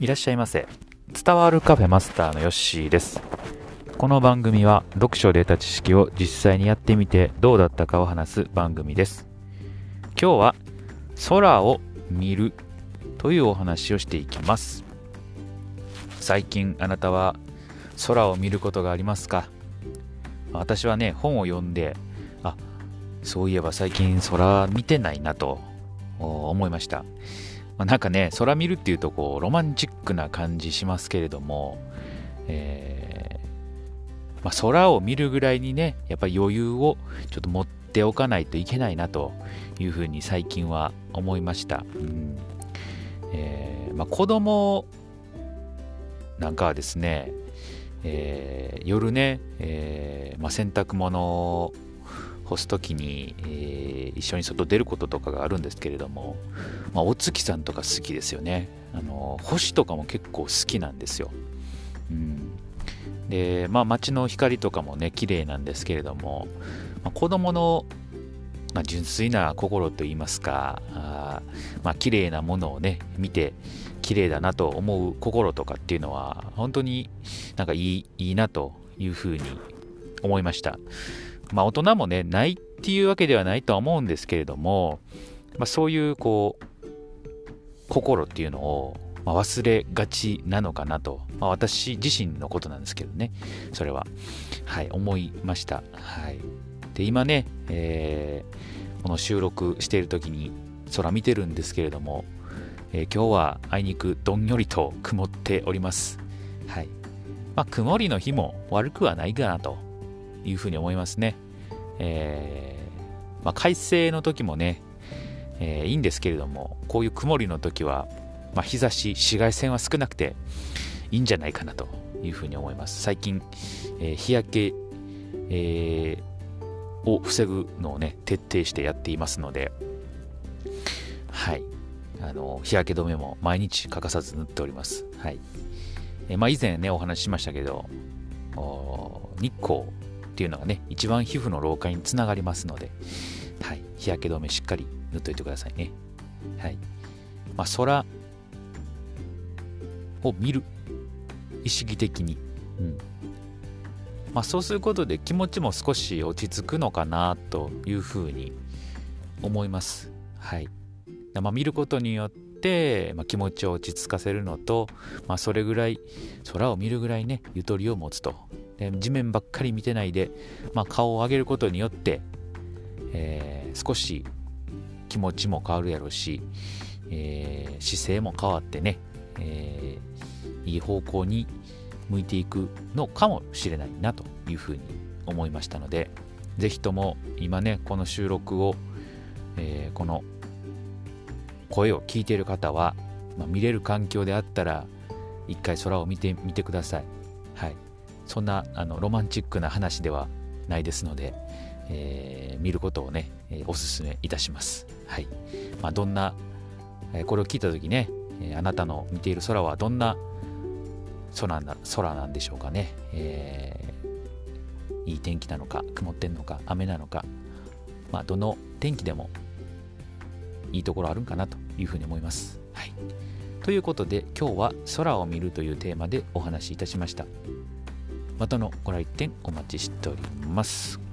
いらっしゃいませ。伝わるカフェマスターのヨッシーです。この番組は読書で得た知識を実際にやってみてどうだったかを話す番組です。今日は空を見るというお話をしていきます。最近あなたは空を見ることがありますか？私はね本を読んであそういえば最近空見てないなと思いました。まあ、なんかね、空見るっていうとこう、ロマンチックな感じしますけれども、えー、まあ、空を見るぐらいにね、やっぱり余裕をちょっと持っておかないといけないなというふうに最近は思いました。うんえーまあ、子供なんかはですね、えー、夜ね、えーまあ、洗濯物干す時に、えー、一緒に外出ることとかがあるんですけれども、まあ、お月さんとか好きですよね。あの星とかも結構好きなんですよ、うん、でまあ街の光とかもね綺麗なんですけれども、まあ、子供のまあ、純粋な心といいますかあまあ綺麗なものをね見て綺麗だなと思う心とかっていうのは本当になんかいいいいなというふうに思いました。まあ大人もね、ないっていうわけではないとは思うんですけれども、まあ、そういうこう、心っていうのを、ま忘れがちなのかなと、まあ、私自身のことなんですけどね、それは、はい、思いました。はい。で、今ね、えー、この収録している時に空見てるんですけれども、えー、今日はあいにくどんよりと曇っております。はい。まあ、曇りの日も悪くはないかなというふうに思いますね。えー、まあ、快晴の時もね、えー、いいんですけれども、こういう曇りの時は、まあ、日差し、紫外線は少なくていいんじゃないかなというふうに思います。最近、えー、日焼け、えー、を防ぐのをね、徹底してやっていますので、はい。あの、日焼け止めも毎日欠かさず塗っております。はい。えー、まあ、以前ね、お話ししましたけど、日光っていうのがね、一番皮膚の老化につながりますので、はい、日焼け止めしっかり塗っといてくださいね。はい。まあ、空を見る。意識的に。うん。まあ、そうすることで気持ちも少し落ち着くのかなというふうに思います。はい。まあ、見ることによって、まあ、気持ちを落ち着かせるのと、まあ、それぐらい空を見るぐらいねゆとりを持つとで地面ばっかり見てないで、まあ、顔を上げることによって、えー、少し気持ちも変わるやろうし、えー、姿勢も変わってね、えー、いい方向に向いていくのかもしれないなというふうに思いましたので是非とも今ねこの収録を、え、この声を聞いている方は、まあ、見れる環境であったら一回空を見てみてください。はい、そんなあのロマンチックな話ではないですので、えー、見ることをね、え、おすすめいたします。はい。まあ、どんな、え、これを聞いた時ね、えあなたの見ている空はどんな空な空なんでしょうかね。えいい天気なのか、曇ってんのか、雨なのか、まあ、どの天気でもいいところあるんかなというふうに思います。はい。ということで今日は空を見るというテーマでお話しいたしました。またのご来店お待ちしております。